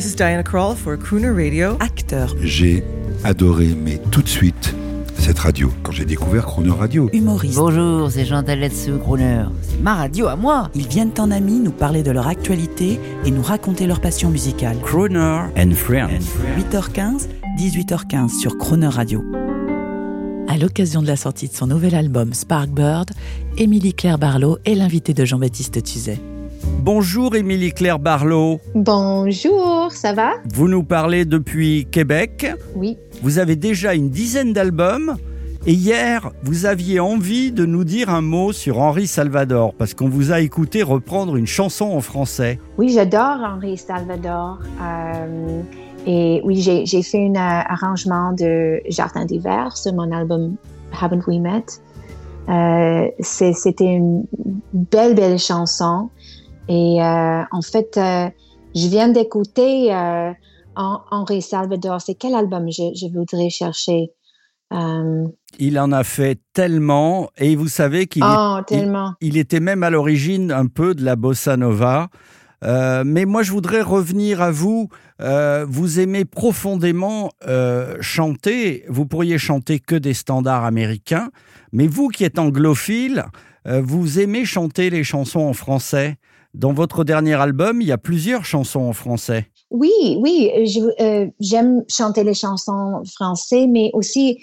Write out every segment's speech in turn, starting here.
This is Diana Krall for Crooner Radio. Acteur, J'ai adoré, mais tout de suite, cette radio. Quand j'ai découvert Chrono Radio, humoriste. Bonjour, c'est Jean Taletsu, Crooner. C'est ma radio à moi. Ils viennent en amis nous parler de leur actualité et nous raconter leur passion musicale. Crooner and Friends. 8h15, 18h15 sur Croner Radio. À l'occasion de la sortie de son nouvel album Sparkbird, Émilie Claire Barlow est l'invitée de Jean-Baptiste Tuzet. Bonjour Émilie Claire Barlow. Bonjour, ça va Vous nous parlez depuis Québec. Oui. Vous avez déjà une dizaine d'albums. Et hier, vous aviez envie de nous dire un mot sur Henri Salvador, parce qu'on vous a écouté reprendre une chanson en français. Oui, j'adore Henri Salvador. Euh, et oui, j'ai fait un euh, arrangement de Jardin d'hiver sur mon album Haven't We Met. Euh, C'était une belle, belle chanson. Et euh, en fait, je viens d'écouter euh, Hen- Henri Salvador. C'est quel album je, je voudrais chercher? Euh, Il en a fait tellement, et vous savez qu'il oh, il était même à l'origine un peu de la bossa nova. Euh, mais moi, je voudrais revenir à vous. Euh, vous aimez profondément euh, chanter. Vous pourriez chanter que des standards américains. Mais vous qui êtes anglophile, euh, vous aimez chanter les chansons en français. Dans votre dernier album, il y a plusieurs chansons en français. Oui, oui, euh, j'aime chanter les chansons françaises, mais aussi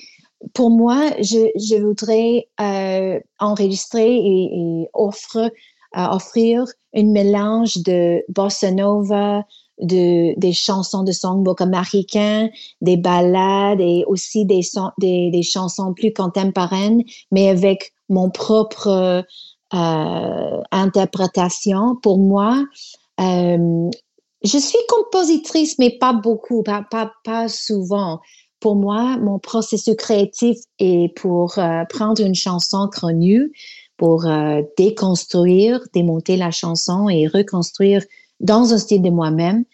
pour moi, je, voudrais euh, enregistrer et, euh, offrir un mélange de bossa nova, de, des chansons de songbook américain, des ballades et aussi des chansons plus contemporaines, mais avec mon propre euh, interprétation. Pour moi, euh, je suis compositrice, mais pas beaucoup, pas, pas, pas souvent. Pour moi, mon processus créatif est pour euh, prendre une chanson connue, pour déconstruire, démonter la chanson et reconstruire dans un style de moi-même.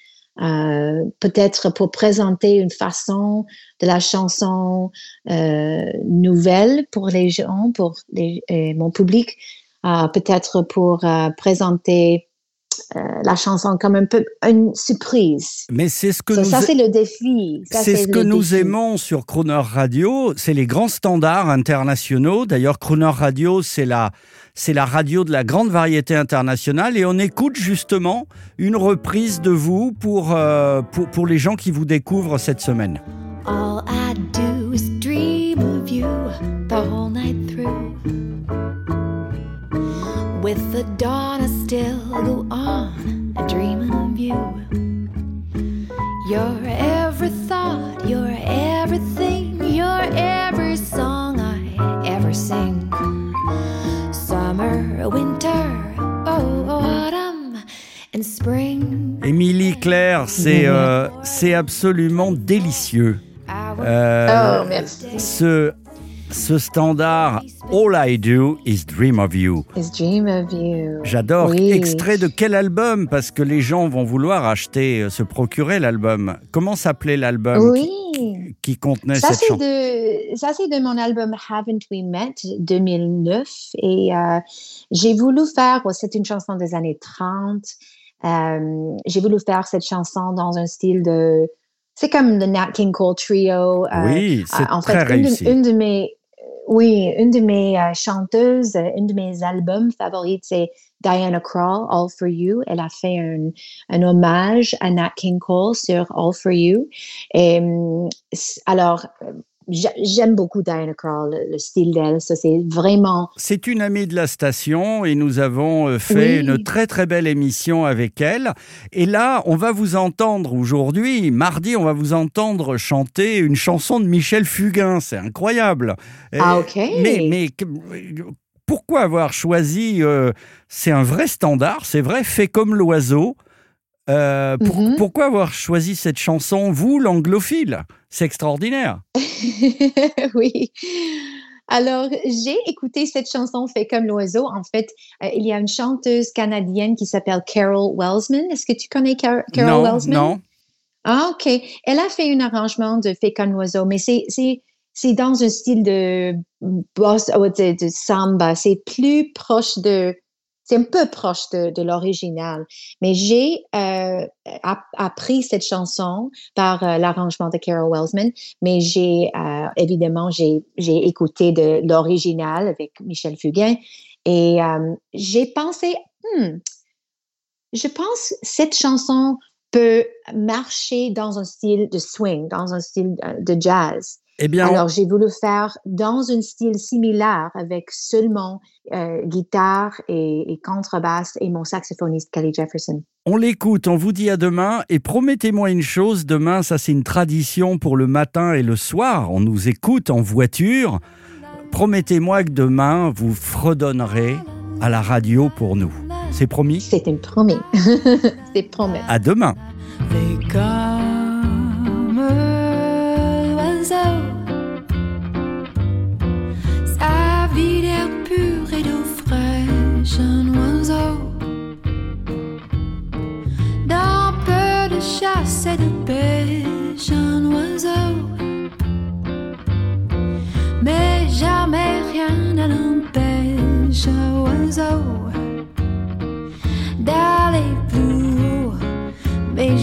Peut-être pour présenter une façon de la chanson nouvelle pour les gens, pour mon public, peut-être pour euh, présenter euh, la chanson comme un peu une surprise. Mais c'est ce que Ça, nous ça, c'est le défi. C'est ce que nous défi. aimons sur Crooner Radio, c'est les grands standards internationaux. D'ailleurs, Crooner Radio, c'est la, c'est la radio de la grande variété internationale et on écoute justement une reprise de vous pour, euh, pour, pour les gens qui vous découvrent cette semaine. All I do is dream of you the whole With the dawn, I still go on dreaming of you. You're every thought, you're everything, you're every song I ever sing. Summer, winter, oh, autumn, and spring. Émilie Claire, c'est euh, c'est absolument délicieux. Euh, Oh, merci. ce, ce standard All I Do is Dream of You. Is dream of you. J'adore. Oui. Extrait de quel album? Parce que les gens vont vouloir acheter, euh, se procurer l'album. Comment s'appelait l'album Oui. qui, qui contenait Ça, cette c'est chanson ça, c'est de mon album Haven't We Met 2009. Et euh, j'ai voulu faire, oh, c'est une chanson des années 30. Euh, j'ai voulu faire cette chanson dans un style de. C'est comme le Nat King Cole Trio. euh, Oui, c'est euh, en très fait, une réussi. de, une de mes. Oui, une de mes euh, chanteuses, euh, une de mes albums favorites, c'est Diana Krall, All For You. Elle a fait un, un hommage à Nat King Cole sur All For You. C- alors, euh, j'aime beaucoup Diana Krall, le, le style d'elle. Ça, c'est vraiment. C'est une amie de la station et nous avons euh, fait Oui. une très très belle émission avec elle. Et là, on va vous entendre aujourd'hui, mardi, on va vous entendre chanter une chanson de Michel Fugain. C'est incroyable. Ah, OK. Mais, pourquoi avoir choisi euh, C'est un vrai standard, c'est vrai, fait comme l'oiseau. Euh, pour- Mhm. Pourquoi avoir choisi cette chanson, vous, l'anglophile? C'est extraordinaire. oui. Alors, j'ai écouté cette chanson Fait comme l'oiseau. En fait, euh, il y a une chanteuse canadienne qui s'appelle Carol Welsman. Est-ce que tu connais Car- Carol non, Welsman? non. Ah, OK. Elle a fait un arrangement de Fait comme l'oiseau, mais c'est, dans un style de boss, de, de samba. C'est plus proche de c'est un peu proche de, l'original. Mais j'ai euh, app- appris cette chanson par euh, l'arrangement de Carol Welsman, mais j'ai euh, évidemment j'ai écouté de l'original avec Michel Fugain et j'ai pensé, hmm, je pense cette chanson peut marcher dans un style de swing, dans un style de jazz. Eh bien, Alors, j'ai voulu faire dans un style similaire avec seulement euh, guitare et, et contrebasse et mon saxophoniste Kelly Jefferson. on l'écoute, on vous dit à demain et promettez-moi une chose, demain ça c'est une tradition pour le matin et le soir, on nous écoute en voiture. Promettez-moi que demain vous fredonnerez à la radio pour nous. C'est promis? C'est une promesse. C'est promis. À demain.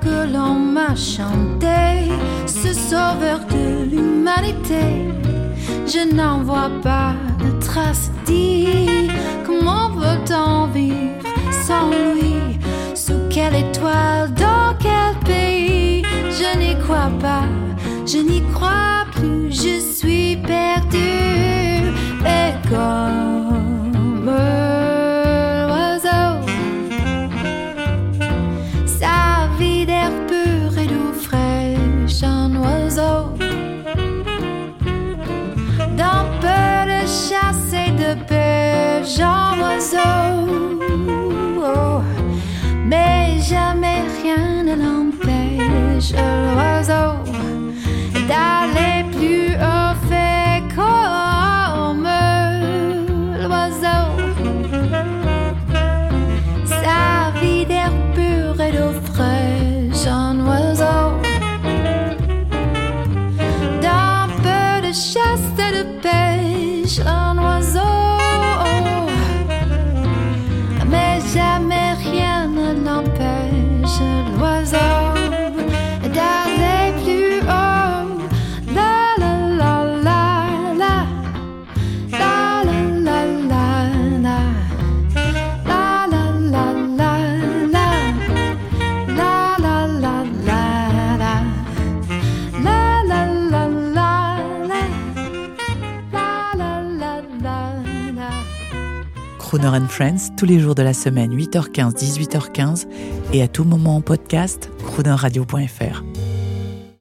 Que l'on m'a chanté, ce sauveur de l'humanité, je n'en vois pas de trace. Dis, comment peut-on vivre sans lui? Sous quelle étoile, dans quel pays? Je n'y crois pas, je n'y de pêche, un oiseau. Mais jamais rien ne l'empêche, l'oiseau, d'aller plus haut. Fait comme l'oiseau. Friends, tous les jours de la semaine, 8h15, 18h15, et à tout moment en podcast, croonerradio.fr.